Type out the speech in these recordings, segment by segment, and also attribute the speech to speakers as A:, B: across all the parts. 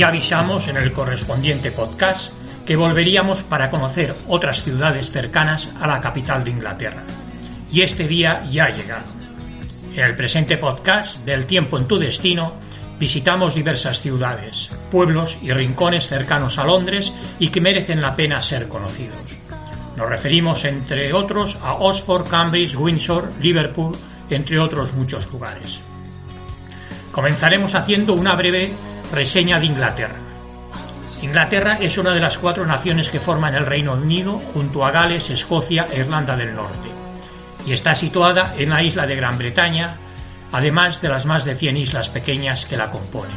A: Ya avisamos en el correspondiente podcast que volveríamos para conocer otras ciudades cercanas a la capital de Inglaterra. Y este día ya ha llegado. En el presente podcast del tiempo en tu destino visitamos diversas ciudades, pueblos y rincones cercanos a Londres y que merecen la pena ser conocidos. Nos referimos, entre otros, a Oxford, Cambridge, Windsor, Liverpool, entre otros muchos lugares. Comenzaremos haciendo una breve reseña de Inglaterra. Inglaterra es una de las cuatro naciones que forman el Reino Unido junto a Gales, Escocia e Irlanda del Norte, y está situada en la isla de Gran Bretaña, además de las más de 100 islas pequeñas que la componen.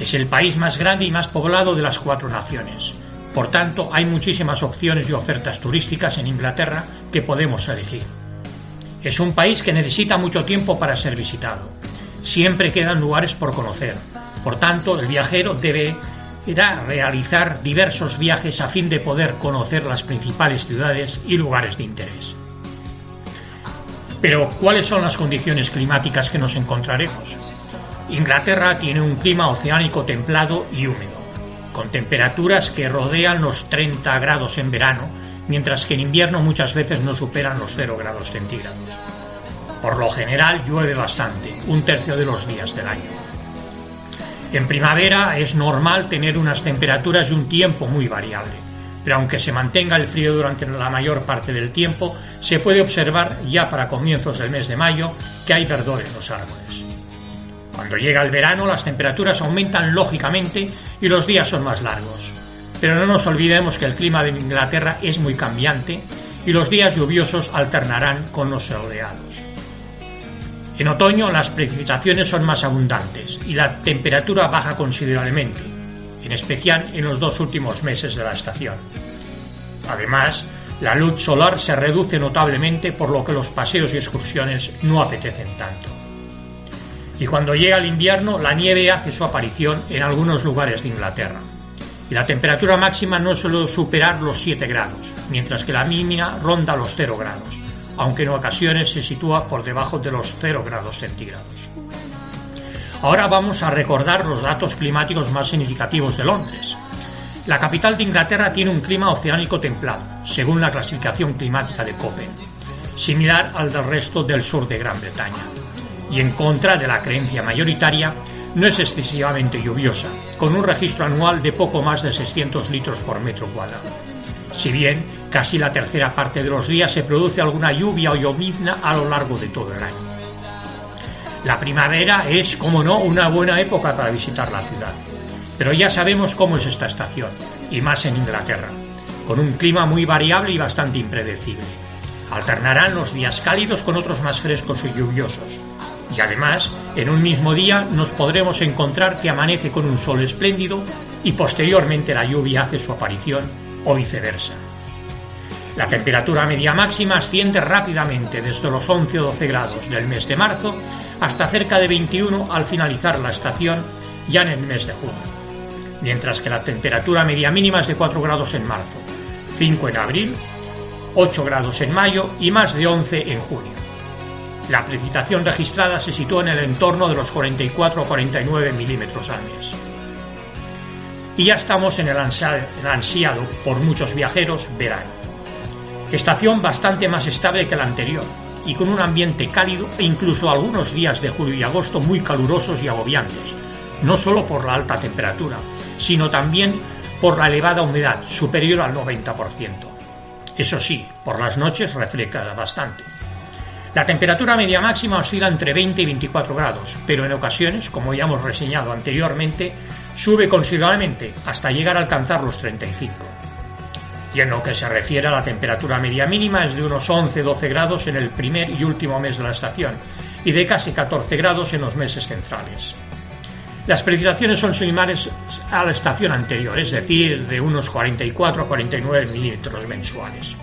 A: Es el país más grande y más poblado de las cuatro naciones. Por tanto, hay muchísimas opciones y ofertas turísticas en Inglaterra que podemos elegir. Es un país que necesita mucho tiempo para ser visitado siempre quedan lugares por conocer. Por tanto, el viajero debe realizar diversos viajes a fin de poder conocer las principales ciudades y lugares de interés. Pero, ¿cuáles son las condiciones climáticas que nos encontraremos? Inglaterra tiene un clima oceánico templado y húmedo, con temperaturas que rodean los 30 grados en verano, mientras que en invierno muchas veces no superan los 0 grados centígrados. Por lo general llueve bastante, un tercio de los días del año. En primavera es normal tener unas temperaturas y un tiempo muy variable, pero aunque se mantenga el frío durante la mayor parte del tiempo, se puede observar ya para comienzos del mes de mayo que hay verdor en los árboles. Cuando llega el verano las temperaturas aumentan lógicamente y los días son más largos. Pero no nos olvidemos que el clima de Inglaterra es muy cambiante y los días lluviosos alternarán con los soleados. En otoño las precipitaciones son más abundantes y la temperatura baja considerablemente, en especial en los dos últimos meses de la estación. Además, la luz solar se reduce notablemente por lo que los paseos y excursiones no apetecen tanto. Y cuando llega el invierno, la nieve hace su aparición en algunos lugares de Inglaterra. Y la temperatura máxima no suele superar los 7 grados, mientras que la mínima ronda los 0 grados aunque en ocasiones se sitúa por debajo de los 0 grados centígrados. Ahora vamos a recordar los datos climáticos más significativos de Londres. La capital de Inglaterra tiene un clima oceánico templado, según la clasificación climática de Köppen, similar al del resto del sur de Gran Bretaña. Y en contra de la creencia mayoritaria, no es excesivamente lluviosa, con un registro anual de poco más de 600 litros por metro cuadrado. Si bien casi la tercera parte de los días se produce alguna lluvia o llovizna a lo largo de todo el año. La primavera es, como no, una buena época para visitar la ciudad. Pero ya sabemos cómo es esta estación, y más en Inglaterra, con un clima muy variable y bastante impredecible. Alternarán los días cálidos con otros más frescos y lluviosos. Y además, en un mismo día nos podremos encontrar que amanece con un sol espléndido y posteriormente la lluvia hace su aparición o viceversa. La temperatura media máxima asciende rápidamente desde los 11 o 12 grados del mes de marzo hasta cerca de 21 al finalizar la estación ya en el mes de junio, mientras que la temperatura media mínima es de 4 grados en marzo, 5 en abril, 8 grados en mayo y más de 11 en junio. La precipitación registrada se sitúa en el entorno de los 44 o 49 milímetros al mes. Y ya estamos en el ansiado por muchos viajeros verano Estación bastante más estable que la anterior y con un ambiente cálido e incluso algunos días de julio y agosto muy calurosos y agobiantes, no solo por la alta temperatura, sino también por la elevada humedad, superior al 90%. Eso sí, por las noches refresca bastante. La temperatura media máxima oscila entre 20 y 24 grados, pero en ocasiones, como ya hemos reseñado anteriormente, sube considerablemente hasta llegar a alcanzar los 35. Y en lo que se refiere a la temperatura media mínima es de unos 11-12 grados en el primer y último mes de la estación y de casi 14 grados en los meses centrales. Las precipitaciones son similares a la estación anterior, es decir, de unos 44 a 49 milímetros mensuales.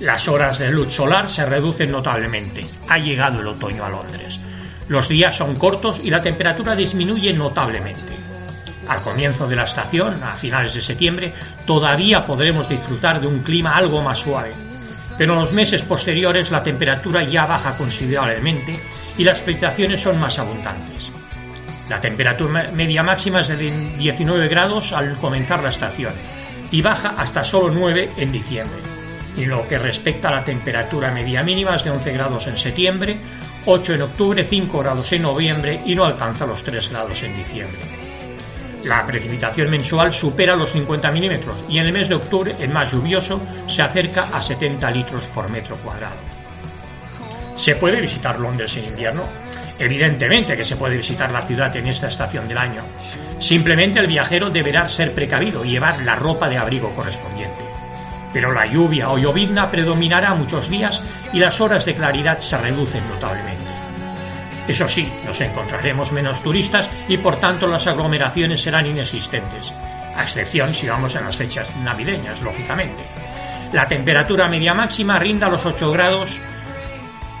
A: Las horas de luz solar se reducen notablemente. Ha llegado el otoño a Londres. Los días son cortos y la temperatura disminuye notablemente. Al comienzo de la estación, a finales de septiembre, todavía podremos disfrutar de un clima algo más suave. Pero en los meses posteriores la temperatura ya baja considerablemente y las precipitaciones son más abundantes. La temperatura media máxima es de 19 grados al comenzar la estación y baja hasta solo 9 en diciembre y lo que respecta a la temperatura media mínima es de 11 grados en septiembre, 8 en octubre, 5 grados en noviembre y no alcanza los 3 grados en diciembre. La precipitación mensual supera los 50 milímetros y en el mes de octubre, el más lluvioso, se acerca a 70 litros por metro cuadrado. ¿Se puede visitar Londres en invierno? Evidentemente que se puede visitar la ciudad en esta estación del año. Simplemente el viajero deberá ser precavido y llevar la ropa de abrigo correspondiente pero la lluvia o llovizna predominará muchos días y las horas de claridad se reducen notablemente. Eso sí, nos encontraremos menos turistas y por tanto las aglomeraciones serán inexistentes, a excepción si vamos en las fechas navideñas, lógicamente. La temperatura media máxima rinda los 8 grados,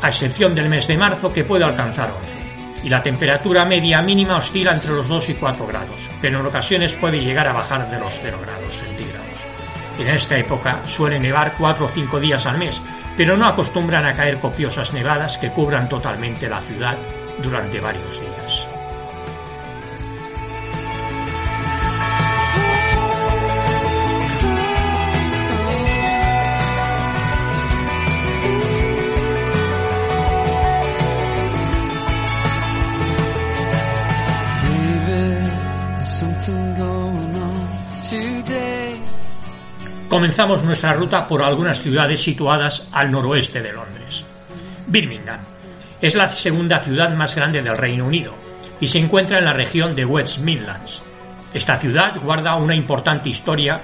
A: a excepción del mes de marzo que puede alcanzar 11. Y la temperatura media mínima oscila entre los 2 y 4 grados, pero en ocasiones puede llegar a bajar de los 0 grados centígrados. En esta época suele nevar cuatro o cinco días al mes, pero no acostumbran a caer copiosas nevadas que cubran totalmente la ciudad durante varios días. comenzamos nuestra ruta por algunas ciudades situadas al noroeste de Londres. Birmingham es la segunda ciudad más grande del Reino Unido y se encuentra en la región de West Midlands. Esta ciudad guarda una importante historia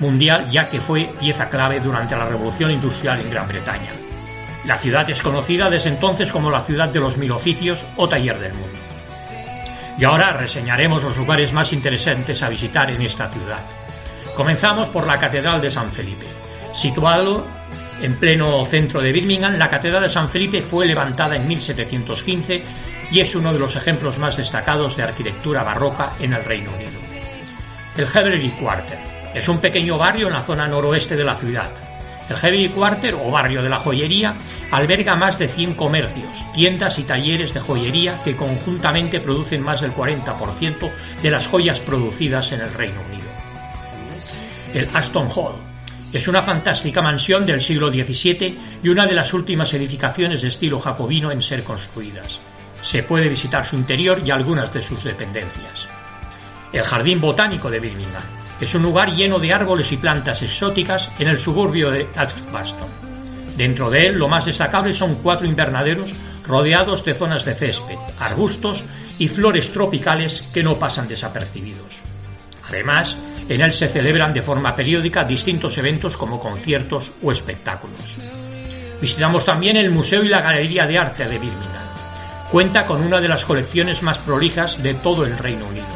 A: mundial ya que fue pieza clave durante la Revolución Industrial en Gran Bretaña. La ciudad es conocida desde entonces como la ciudad de los mil oficios o taller del mundo. Y ahora reseñaremos los lugares más interesantes a visitar en esta ciudad. Comenzamos por la Catedral de San Felipe. Situado en pleno centro de Birmingham, la Catedral de San Felipe fue levantada en 1715 y es uno de los ejemplos más destacados de arquitectura barroca en el Reino Unido. El Heavenly Quarter es un pequeño barrio en la zona noroeste de la ciudad. El Heavenly Quarter, o barrio de la joyería, alberga más de 100 comercios, tiendas y talleres de joyería que conjuntamente producen más del 40% de las joyas producidas en el Reino Unido el Aston Hall. Es una fantástica mansión del siglo XVII y una de las últimas edificaciones de estilo jacobino en ser construidas. Se puede visitar su interior y algunas de sus dependencias. El Jardín Botánico de Birmingham es un lugar lleno de árboles y plantas exóticas en el suburbio de Edgbaston. Dentro de él lo más destacable son cuatro invernaderos rodeados de zonas de césped, arbustos y flores tropicales que no pasan desapercibidos. Además, en él se celebran de forma periódica distintos eventos como conciertos o espectáculos. Visitamos también el Museo y la Galería de Arte de Birmingham. Cuenta con una de las colecciones más prolijas de todo el Reino Unido.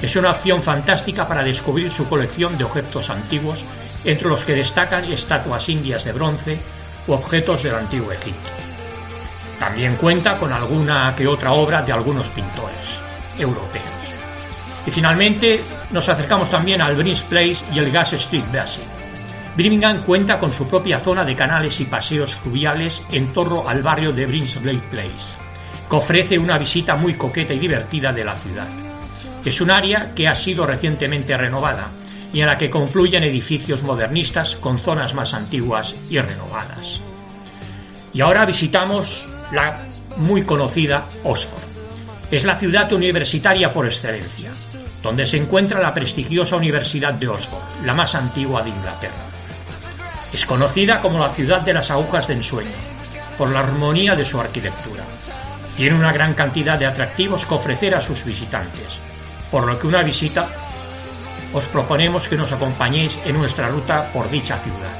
A: Es una opción fantástica para descubrir su colección de objetos antiguos, entre los que destacan estatuas indias de bronce u objetos del antiguo Egipto. También cuenta con alguna que otra obra de algunos pintores europeos. Y finalmente nos acercamos también al Bridge Place y el Gas Street Basin. Birmingham cuenta con su propia zona de canales y paseos fluviales en torno al barrio de Bridgeblade Place, que ofrece una visita muy coqueta y divertida de la ciudad. Es un área que ha sido recientemente renovada y en la que confluyen edificios modernistas con zonas más antiguas y renovadas. Y ahora visitamos la muy conocida Oxford. Es la ciudad universitaria por excelencia donde se encuentra la prestigiosa Universidad de Oxford, la más antigua de Inglaterra. Es conocida como la ciudad de las agujas de ensueño, por la armonía de su arquitectura. Tiene una gran cantidad de atractivos que ofrecer a sus visitantes, por lo que una visita os proponemos que nos acompañéis en nuestra ruta por dicha ciudad.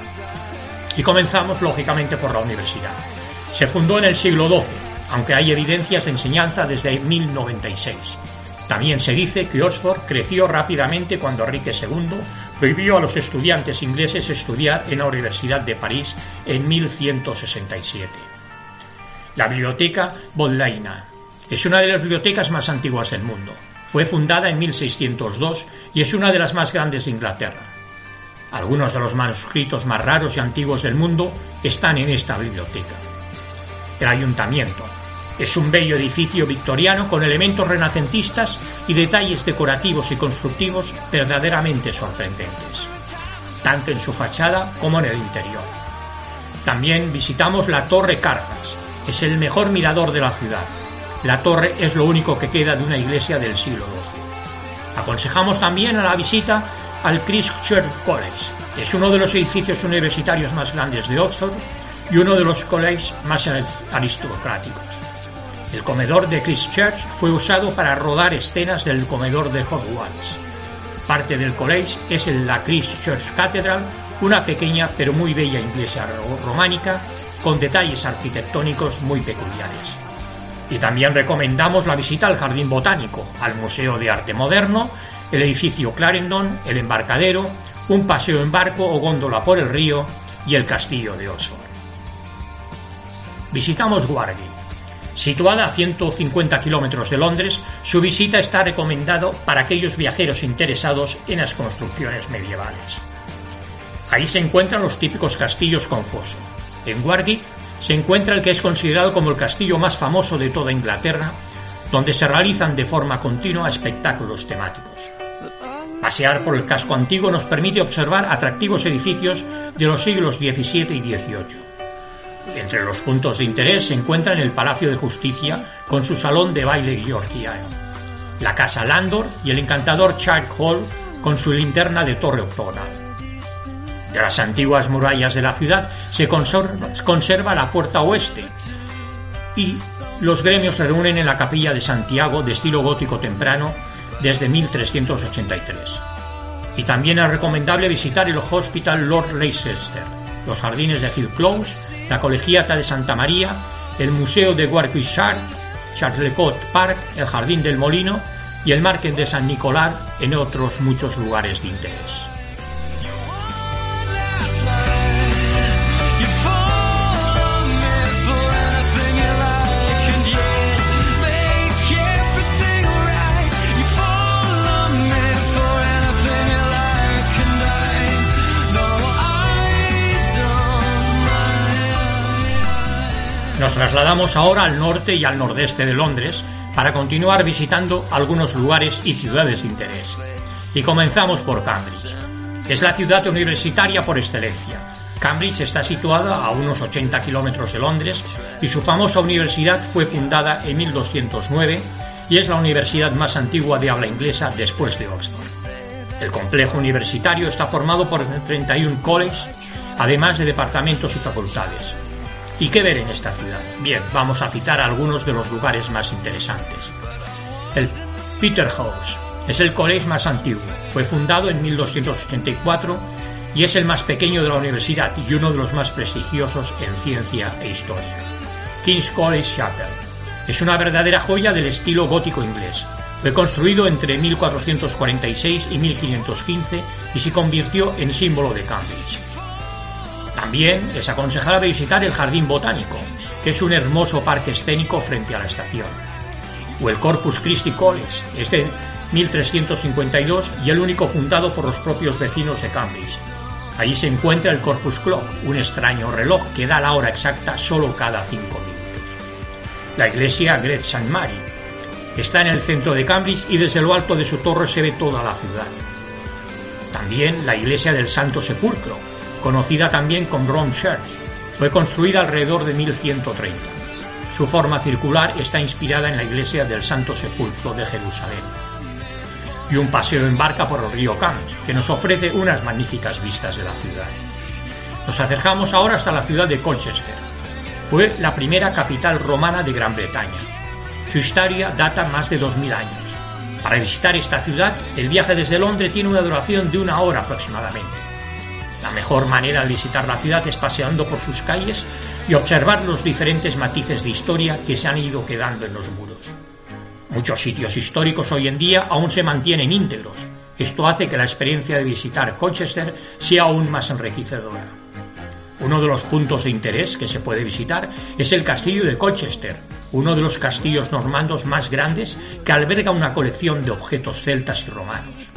A: Y comenzamos lógicamente por la universidad. Se fundó en el siglo XII, aunque hay evidencias de enseñanza desde 1096. También se dice que Oxford creció rápidamente cuando Enrique II prohibió a los estudiantes ingleses estudiar en la Universidad de París en 1167. La biblioteca Bodleiana es una de las bibliotecas más antiguas del mundo. Fue fundada en 1602 y es una de las más grandes de Inglaterra. Algunos de los manuscritos más raros y antiguos del mundo están en esta biblioteca. El ayuntamiento es un bello edificio victoriano con elementos renacentistas y detalles decorativos y constructivos verdaderamente sorprendentes, tanto en su fachada como en el interior. También visitamos la Torre Cargas, es el mejor mirador de la ciudad la torre es lo único que queda de una iglesia del siglo XII. Aconsejamos también a la visita al Christ Church College. Es uno de los edificios universitarios más grandes de Oxford y uno de los colleges más aristocráticos. El comedor de Christ Church fue usado para rodar escenas del comedor de Hogwarts. Parte del college es la Christ Church Cathedral, una pequeña pero muy bella iglesia románica con detalles arquitectónicos muy peculiares. Y también recomendamos la visita al Jardín Botánico, al Museo de Arte Moderno, el edificio Clarendon, el embarcadero, un paseo en barco o góndola por el río y el castillo de Oxford. Visitamos Warwick. Situada a 150 kilómetros de Londres, su visita está recomendado para aquellos viajeros interesados en las construcciones medievales. Ahí se encuentran los típicos castillos con foso. En Warwick se encuentra el que es considerado como el castillo más famoso de toda Inglaterra, donde se realizan de forma continua espectáculos temáticos. Pasear por el casco antiguo nos permite observar atractivos edificios de los siglos XVII y XVIII. Entre los puntos de interés se encuentran el Palacio de Justicia con su salón de baile georgiano, la Casa Landor y el encantador Child Hall con su linterna de torre octogonal. De las antiguas murallas de la ciudad se conserva, la puerta oeste y los gremios se reúnen en la capilla de Santiago de estilo gótico temprano desde 1383. Y también es recomendable visitar el Hospital Lord Leicester, los jardines de Hill Close, la Colegiata de Santa María, el Museo de Warwickshire, Charlecot Park, el Jardín del Molino y el Market de San Nicolás, en otros muchos lugares de interés. Nos trasladamos ahora al norte y al nordeste de Londres para continuar visitando algunos lugares y ciudades de interés. Y comenzamos por Cambridge. Es la ciudad universitaria por excelencia. Cambridge está situada a unos 80 kilómetros de Londres y su famosa universidad fue fundada en 1209 y es la universidad más antigua de habla inglesa después de Oxford. El complejo universitario está formado por 31 colleges, además de departamentos y facultades. ¿Y qué ver en esta ciudad? Bien, vamos a citar algunos de los lugares más interesantes. El Peterhouse es el colegio más antiguo. Fue fundado en 1284 y es el más pequeño de la universidad y uno de los más prestigiosos en ciencia e historia. King's College Chapel es una verdadera joya del estilo gótico inglés. Fue construido entre 1446 y 1515 y se convirtió en símbolo de Cambridge. También es aconsejable visitar el Jardín Botánico, que es un hermoso parque escénico frente a la estación. O el Corpus Christi College, es de 1352 y el único fundado por los propios vecinos de Cambridge. Allí se encuentra el Corpus Clock, un extraño reloj que da la hora exacta solo cada cinco minutos. La iglesia Great St. Mary está en el centro de Cambridge y desde lo alto de su torre se ve toda la ciudad. También la iglesia del Santo Sepulcro, conocida también como Ron Church. Fue construida alrededor de 1130. Su forma circular está inspirada en la iglesia del Santo Sepulcro de Jerusalén. Y un paseo en barca por el río Cam, que nos ofrece unas magníficas vistas de la ciudad. Nos acercamos ahora hasta la ciudad de Colchester. Fue la primera capital romana de Gran Bretaña. Su historia data más de 2000 años. Para visitar esta ciudad, el viaje desde Londres tiene una duración de una hora aproximadamente. La mejor manera de visitar la ciudad es paseando por sus calles y observar los diferentes matices de historia que se han ido quedando en los muros. Muchos sitios históricos hoy en día aún se mantienen íntegros. Esto hace que la experiencia de visitar Colchester sea aún más enriquecedora. Uno de los puntos de interés que se puede visitar es el castillo de Colchester, uno de los castillos normandos más grandes que alberga una colección de objetos celtas y romanos.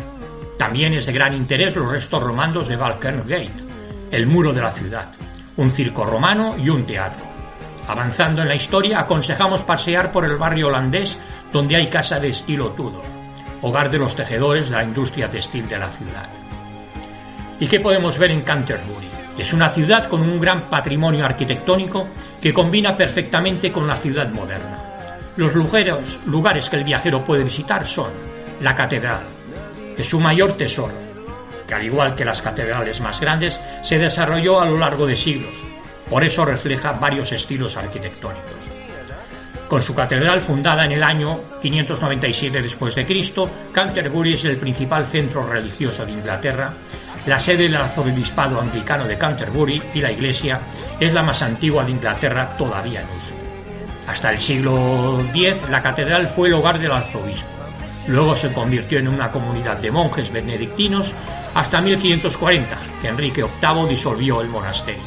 A: También es de gran interés los restos romanos de Balkern Gate, el muro de la ciudad, un circo romano y un teatro. Avanzando en la historia, aconsejamos pasear por el barrio holandés donde hay casa de estilo Tudor, hogar de los tejedores de la industria textil de la ciudad. ¿Y qué podemos ver en Canterbury? Es una ciudad con un gran patrimonio arquitectónico que combina perfectamente con la ciudad moderna. Los lugares, lugares que el viajero puede visitar son la catedral, es su mayor tesoro, que al igual que las catedrales más grandes, se desarrolló a lo largo de siglos. Por eso refleja varios estilos arquitectónicos. Con su catedral fundada en el año 597 después de Cristo, Canterbury es el principal centro religioso de Inglaterra, la sede del arzobispado anglicano de Canterbury y la iglesia es la más antigua de Inglaterra todavía en uso. Hasta el siglo X la catedral fue el hogar del arzobispo. Luego se convirtió en una comunidad de monjes benedictinos hasta 1540, que Enrique VIII disolvió el monasterio.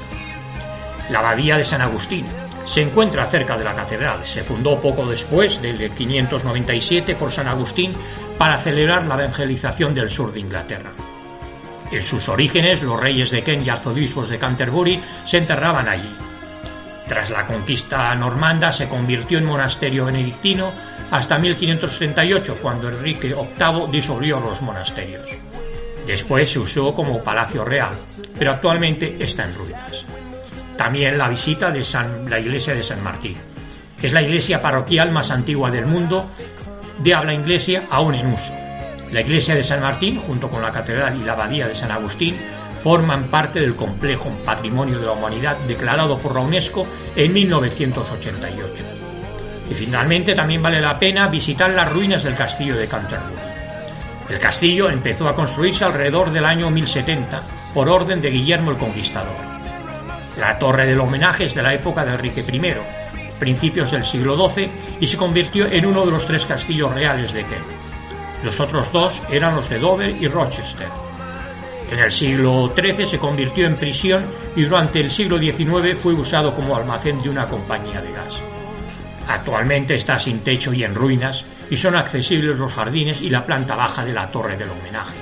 A: La abadía de San Agustín se encuentra cerca de la catedral. Se fundó poco después del 597 por San Agustín para celebrar la evangelización del sur de Inglaterra. En sus orígenes, los reyes de Kent y arzobispos de Canterbury se enterraban allí. Tras la conquista normanda se convirtió en monasterio benedictino hasta 1538, cuando Enrique VIII disolvió los monasterios. Después se usó como palacio real, pero actualmente está en ruinas. También la visita de la iglesia de San Martín. Es la iglesia parroquial más antigua del mundo de habla inglesa aún en uso. La iglesia de San Martín, junto con la catedral y la abadía de San Agustín, forman parte del complejo Patrimonio de la Humanidad declarado por la UNESCO en 1988. Y finalmente también vale la pena visitar las ruinas del castillo de Canterbury. El castillo empezó a construirse alrededor del año 1070 por orden de Guillermo el Conquistador. La torre del homenaje es de la época de Enrique I, principios del siglo XII, y se convirtió en uno de los tres castillos reales de Kent. Los otros dos eran los de Dover y Rochester. En el siglo XIII se convirtió en prisión y durante el siglo XIX fue usado como almacén de una compañía de gas. Actualmente está sin techo y en ruinas y son accesibles los jardines y la planta baja de la torre del homenaje.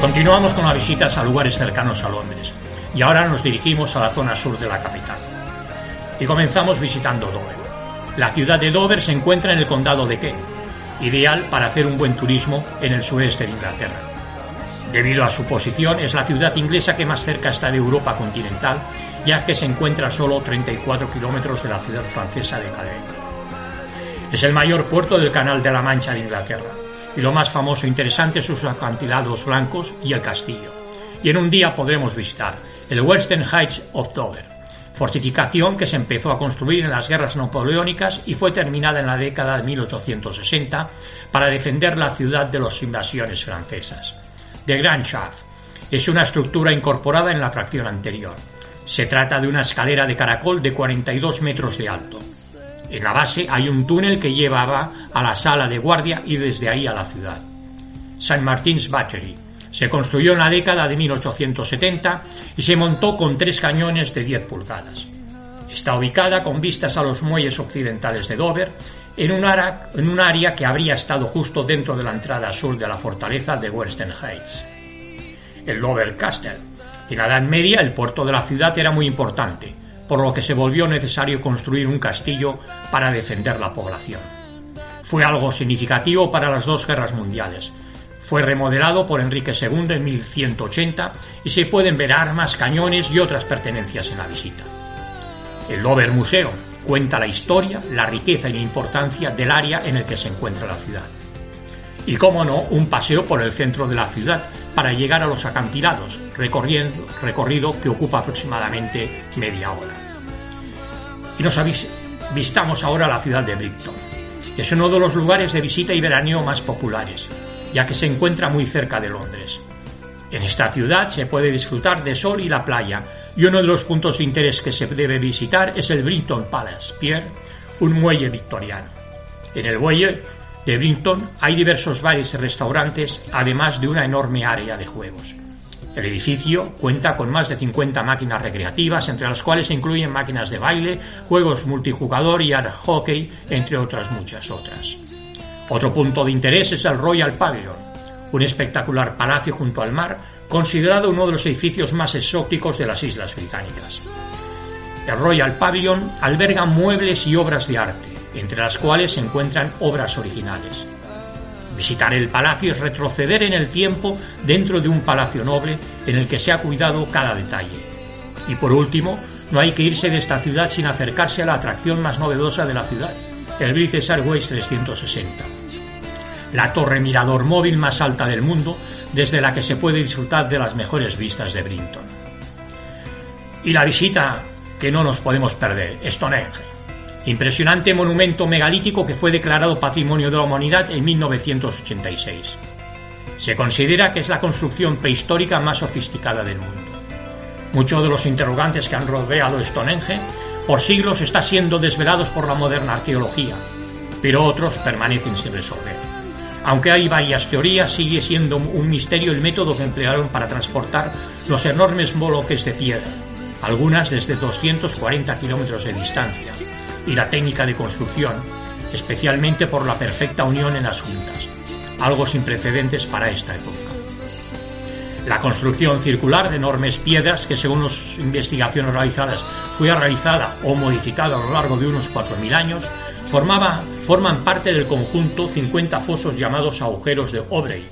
A: Continuamos con las visitas a lugares cercanos a Londres y ahora nos dirigimos a la zona sur de la capital y comenzamos visitando Dover. La ciudad de Dover se encuentra en el condado de Kent, ideal para hacer un buen turismo en el sureste de Inglaterra. Debido a su posición, es la ciudad inglesa que más cerca está de Europa continental, ya que se encuentra a solo 34 kilómetros de la ciudad francesa de Calais. Es el mayor puerto del Canal de la Mancha de Inglaterra, y lo más famoso e interesante son sus acantilados blancos y el castillo. Y en un día podremos visitar el Western Heights of Dover, fortificación que se empezó a construir en las guerras napoleónicas y fue terminada en la década de 1860 para defender la ciudad de las invasiones francesas. The Grand Shaft es una estructura incorporada en la fracción anterior. Se trata de una escalera de caracol de 42 metros de alto. En la base hay un túnel que llevaba a la sala de guardia y desde ahí a la ciudad. St. Martin's Battery se construyó en la década de 1870 y se montó con tres cañones de 10 pulgadas. Está ubicada con vistas a los muelles occidentales de Dover, en un, área, que habría estado justo dentro de la entrada sur de la fortaleza de Western Heights. El Dover Castle. En la Edad Media el puerto de la ciudad era muy importante, por lo que se volvió necesario construir un castillo para defender la población. Fue algo significativo para las dos guerras mundiales, Fue remodelado por Enrique II en 1180 y se pueden ver armas, cañones y otras pertenencias en la visita. El Dover Museo cuenta la historia, la riqueza y la importancia del área en el que se encuentra la ciudad. Y cómo no, un paseo por el centro de la ciudad para llegar a los acantilados, recorriendo, recorrido que ocupa aproximadamente media hora. Y nos avistamos ahora la ciudad de Brighton. Es uno de los lugares de visita y veraneo más populares, ya que se encuentra muy cerca de Londres. En esta ciudad se puede disfrutar de sol y la playa, y uno de los puntos de interés que se debe visitar es el Brinton Palace Pier, un muelle victoriano. En el muelle de Brinton hay diversos bares y restaurantes, además de una enorme área de juegos. El edificio cuenta con más de 50 máquinas recreativas, entre las cuales se incluyen máquinas de baile, juegos multijugador y hockey, entre otras muchas otras. Otro punto de interés es el Royal Pavilion, un espectacular palacio junto al mar, considerado uno de los edificios más exóticos de las Islas Británicas. El Royal Pavilion alberga muebles y obras de arte, entre las cuales se encuentran obras originales. Visitar el palacio es retroceder en el tiempo dentro de un palacio noble en el que se ha cuidado cada detalle. Y por último, no hay que irse de esta ciudad sin acercarse a la atracción más novedosa de la ciudad, el British Airways 360. La torre mirador móvil más alta del mundo, desde la que se puede disfrutar de las mejores vistas de Brinton. Y la visita que no nos podemos perder, Stonehenge. Impresionante monumento megalítico que fue declarado Patrimonio de la Humanidad en 1986. Se considera que es la construcción prehistórica más sofisticada del mundo. Muchos de los interrogantes que han rodeado Stonehenge por siglos están siendo desvelados por la moderna arqueología, pero otros permanecen sin resolver. Aunque hay varias teorías, sigue siendo un misterio el método que emplearon para transportar los enormes bloques de piedra, algunas desde 240 kilómetros de distancia, y la técnica de construcción, especialmente por la perfecta unión en las juntas, algo sin precedentes para esta época. La construcción circular de enormes piedras que según las investigaciones realizadas fue realizada o modificada a lo largo de unos 4.000 años, formaba, forman parte del conjunto 50 fosos llamados agujeros de Obrey,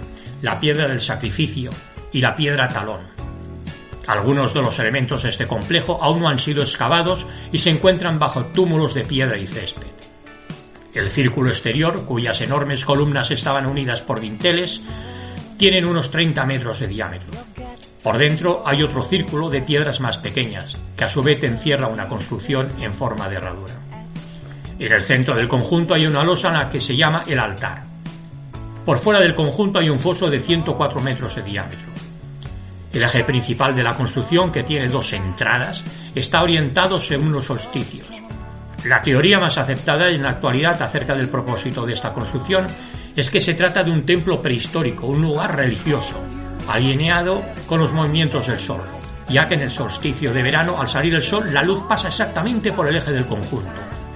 A: la piedra del sacrificio y la piedra talón. Algunos de los elementos de este complejo aún no han sido excavados y se encuentran bajo túmulos de piedra y césped. El círculo exterior, cuyas enormes columnas estaban unidas por dinteles, tienen unos 30 metros de diámetro. Por dentro hay otro círculo de piedras más pequeñas, que a su vez encierra una construcción en forma de herradura. En el centro del conjunto hay una losa que se llama el altar. Por fuera del conjunto hay un foso de 104 metros de diámetro. El eje principal de la construcción, que tiene dos entradas, está orientado según los solsticios. La teoría más aceptada en la actualidad acerca del propósito de esta construcción es que se trata de un templo prehistórico, un lugar religioso, alineado con los movimientos del sol, ya que en el solsticio de verano, al salir el sol, la luz pasa exactamente por el eje del conjunto,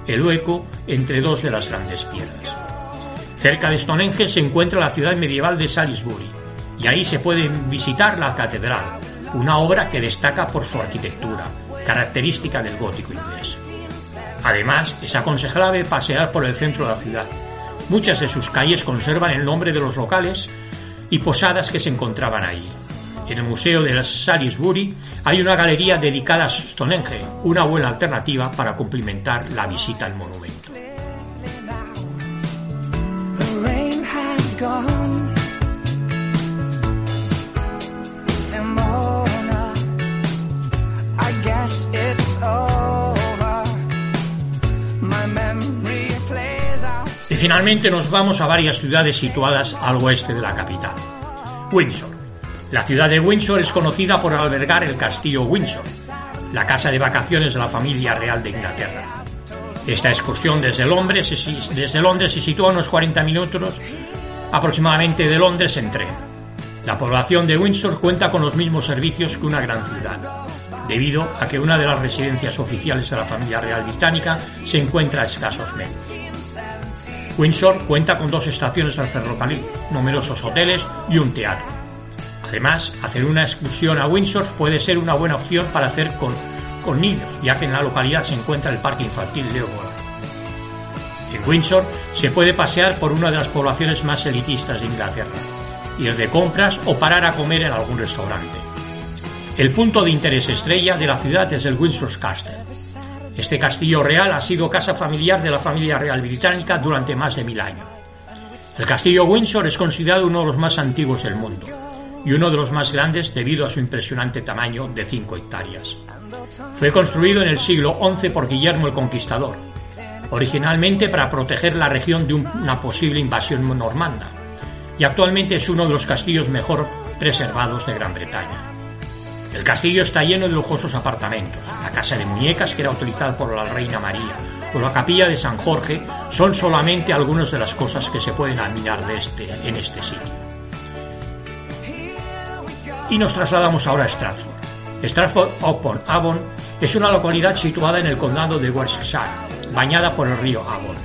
A: el hueco entre dos de las grandes piedras. Cerca de Stonehenge se encuentra la ciudad medieval de Salisbury, y ahí se puede visitar la catedral, una obra que destaca por su arquitectura, característica del gótico inglés. Además, es aconsejable pasear por el centro de la ciudad. Muchas de sus calles conservan el nombre de los locales y posadas que se encontraban ahí. En el Museo de Salisbury hay una galería dedicada a Stonehenge, una buena alternativa para complementar la visita al monumento. Y finalmente nos vamos a varias ciudades situadas al oeste de la capital. Windsor. La ciudad de Windsor es conocida por albergar el castillo Windsor, la casa de vacaciones de la familia real de Inglaterra. Esta excursión desde Londres, se sitúa a unos 40 minutos aproximadamente de Londres en tren. La población de Windsor cuenta con los mismos servicios que una gran ciudad, debido a que una de las residencias oficiales de la familia real británica se encuentra a escasos metros. Windsor cuenta con dos estaciones del ferrocarril, numerosos hoteles y un teatro. Además, hacer una excursión a Windsor puede ser una buena opción para hacer con, con niños, ya que en la localidad se encuentra el parque infantil Leopold. En Windsor se puede pasear por una de las poblaciones más elitistas de Inglaterra. ir de compras o parar a comer en algún restaurante. El punto de interés estrella de la ciudad es el Windsor Castle. Este castillo real ha sido casa familiar de la familia real británica durante más de mil años. El castillo Windsor es considerado uno de los más antiguos del mundo y uno de los más grandes debido a su impresionante tamaño de 5 hectáreas. Fue construido en el siglo XI por Guillermo el Conquistador, originalmente para proteger la región de una posible invasión normanda, y actualmente es uno de los castillos mejor preservados de Gran Bretaña. El castillo está lleno de lujosos apartamentos. La casa de muñecas, que era utilizada por la reina María, o la capilla de San Jorge, son solamente algunas de las cosas que se pueden admirar de este, en este sitio. Y nos trasladamos ahora a Stratford. Stratford upon Avon es una localidad situada en el condado de Worcestershire, bañada por el río Avon.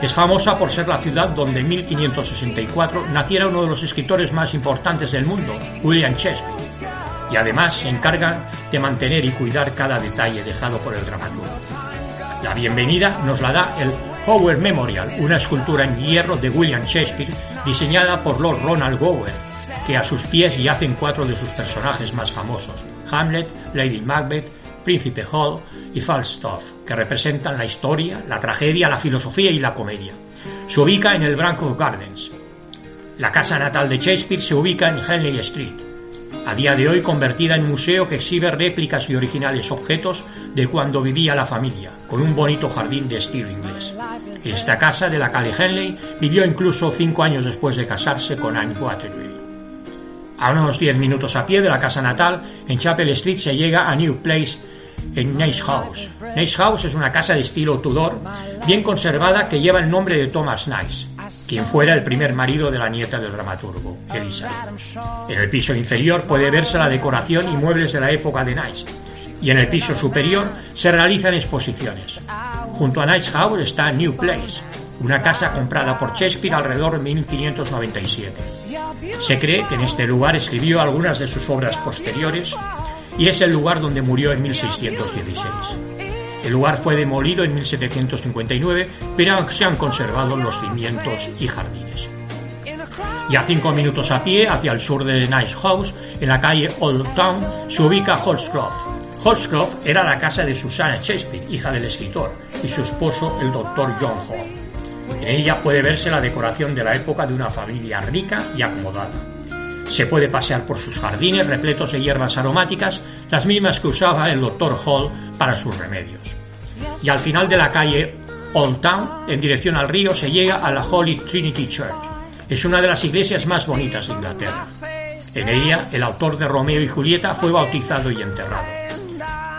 A: Es famosa por ser la ciudad donde en 1564 naciera uno de los escritores más importantes del mundo, William Shakespeare, y además se encarga de mantener y cuidar cada detalle dejado por el dramaturgo. La bienvenida nos la da el Howard Memorial, una escultura en hierro de William Shakespeare diseñada por Lord Ronald Gower, que a sus pies yacen cuatro de sus personajes más famosos, Hamlet, Lady Macbeth, Príncipe Hall y Falstaff, que representan la historia, la tragedia, la filosofía y la comedia. Se ubica en el Branco Gardens. La casa natal de Shakespeare se ubica en Henley Street, a día de hoy convertida en museo que exhibe réplicas y originales objetos de cuando vivía la familia, con un bonito jardín de estilo inglés. Esta casa de la calle Henley vivió incluso cinco años después de casarse con Anne Waterbury. A unos 10 minutos a pie de la casa natal, en Chapel Street se llega a New Place en Nice House. Nice House es una casa de estilo Tudor, bien conservada que lleva el nombre de Thomas Nice, quien fuera el primer marido de la nieta del dramaturgo, Elisa. En el piso inferior puede verse la decoración y muebles de la época de Nice, y en el piso superior se realizan exposiciones. Junto a Nice House está New Place, una casa comprada por Shakespeare alrededor de 1597. Se cree que en este lugar escribió algunas de sus obras posteriores y es el lugar donde murió en 1616. El lugar fue demolido en 1759, pero se han conservado los cimientos y jardines. Y a cinco minutos a pie, hacia el sur de Nice House, en la calle Old Town, se ubica Holscroft. Holscroft era la casa de Susanna Shakespeare, hija del escritor, y su esposo, el doctor John Hall. En ella puede verse la decoración de la época de una familia rica y acomodada. Se puede pasear por sus jardines repletos de hierbas aromáticas, las mismas que usaba el Dr. Hall para sus remedios. Y al final de la calle Old Town, en dirección al río, se llega a la Holy Trinity Church. Es una de las iglesias más bonitas de Inglaterra. En ella, el autor de Romeo y Julieta fue bautizado y enterrado.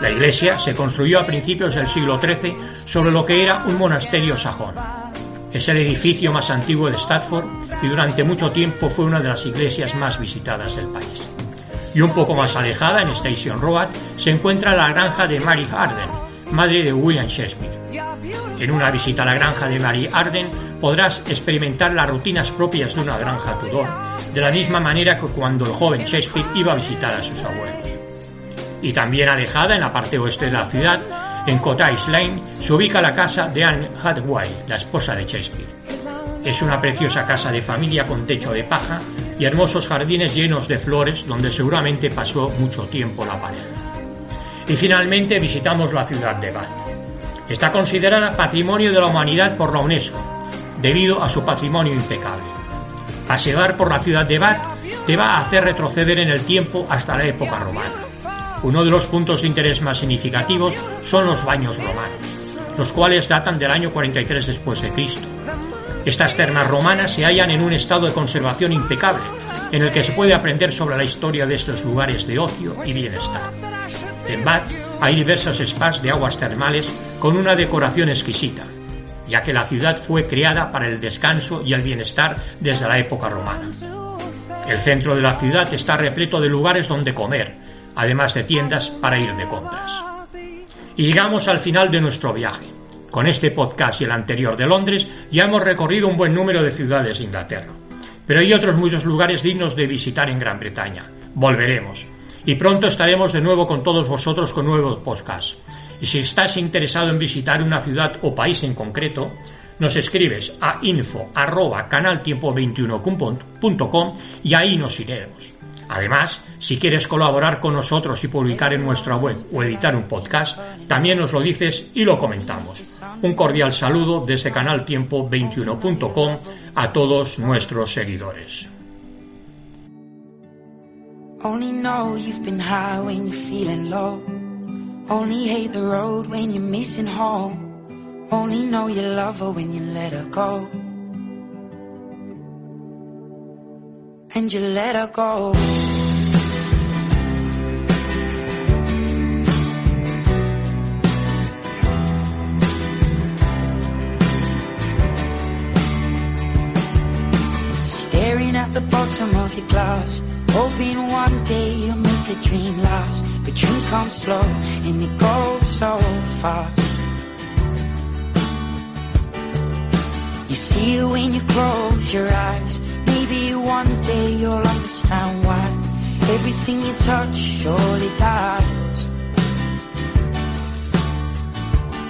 A: La iglesia se construyó a principios del siglo XIII sobre lo que era un monasterio sajón. Es el edificio más antiguo de Stratford y durante mucho tiempo fue una de las iglesias más visitadas del país. Y un poco más alejada, en Station Road, se encuentra la granja de Mary Arden, madre de William Shakespeare. En una visita a la granja de Mary Arden podrás experimentar las rutinas propias de una granja Tudor, de la misma manera que cuando el joven Shakespeare iba a visitar a sus abuelos. Y también alejada, en la parte oeste de la ciudad, en Cottage Lane se ubica la casa de Anne Hathaway, la esposa de Shakespeare. Es una preciosa casa de familia con techo de paja y hermosos jardines llenos de flores donde seguramente pasó mucho tiempo la pareja. Y finalmente visitamos la ciudad de Bath. Está considerada Patrimonio de la Humanidad por la UNESCO, debido a su patrimonio impecable. Pasear por la ciudad de Bath te va a hacer retroceder en el tiempo hasta la época romana. Uno de los puntos de interés más significativos son los baños romanos, los cuales datan del año 43 después de Cristo. Estas termas romanas se hallan en un estado de conservación impecable, en el que se puede aprender sobre la historia de estos lugares de ocio y bienestar. En Bath hay diversos spas de aguas termales con una decoración exquisita, ya que la ciudad fue creada para el descanso y el bienestar desde la época romana. El centro de la ciudad está repleto de lugares donde comer, además de tiendas para ir de compras. Y llegamos al final de nuestro viaje. Con este podcast y el anterior de Londres ya hemos recorrido un buen número de ciudades de Inglaterra. Pero hay otros muchos lugares dignos de visitar en Gran Bretaña. Volveremos. Y pronto estaremos de nuevo con todos vosotros con nuevos podcasts. Y si estás interesado en visitar una ciudad o país en concreto,
B: nos escribes a info arroba canaltiempo21.com y ahí nos iremos. Además, si quieres colaborar con nosotros y publicar en nuestra web o editar un podcast, también nos lo dices y lo comentamos. Un cordial saludo desde canaltiempo21.com a todos nuestros seguidores. And you let her go. Staring at the bottom of your glass Hoping one day you'll make a dream last. But dreams come slow and they go so fast. You see it when you close your eyes. One day you'll understand why. Everything you touch surely dies.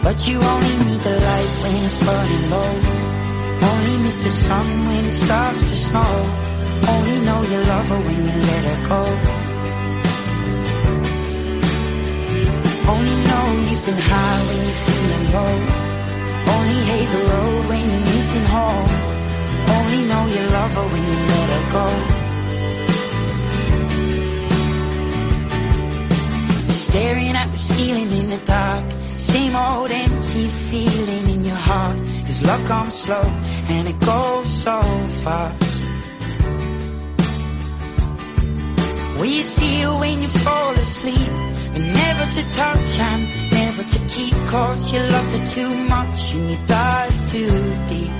B: But you only need the light when it's burning low. Only miss the sun when it starts to snow. Only know you love her when you let her go. Only know you've been high when you're feeling low. Only hate the road when you're missing home. Only know you love her when you let her go. Staring at the ceiling in the dark. Same old empty feeling in your heart. Cause love comes slow and it goes so fast. Will you see her when you fall asleep? But never to touch and never to keep Cause you loved her too much and you dive too deep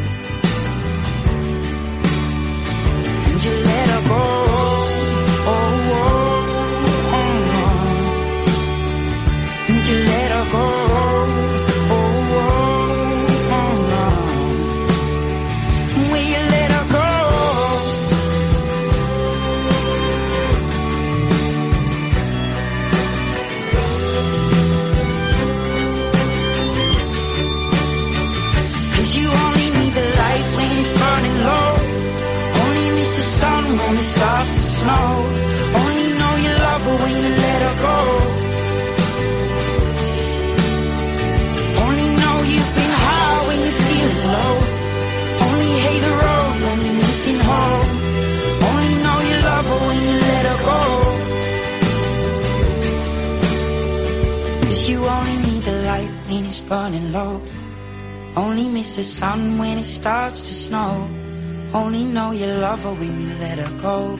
B: Burning low. Only miss the sun when it starts to snow. Only know you love her when you let her go.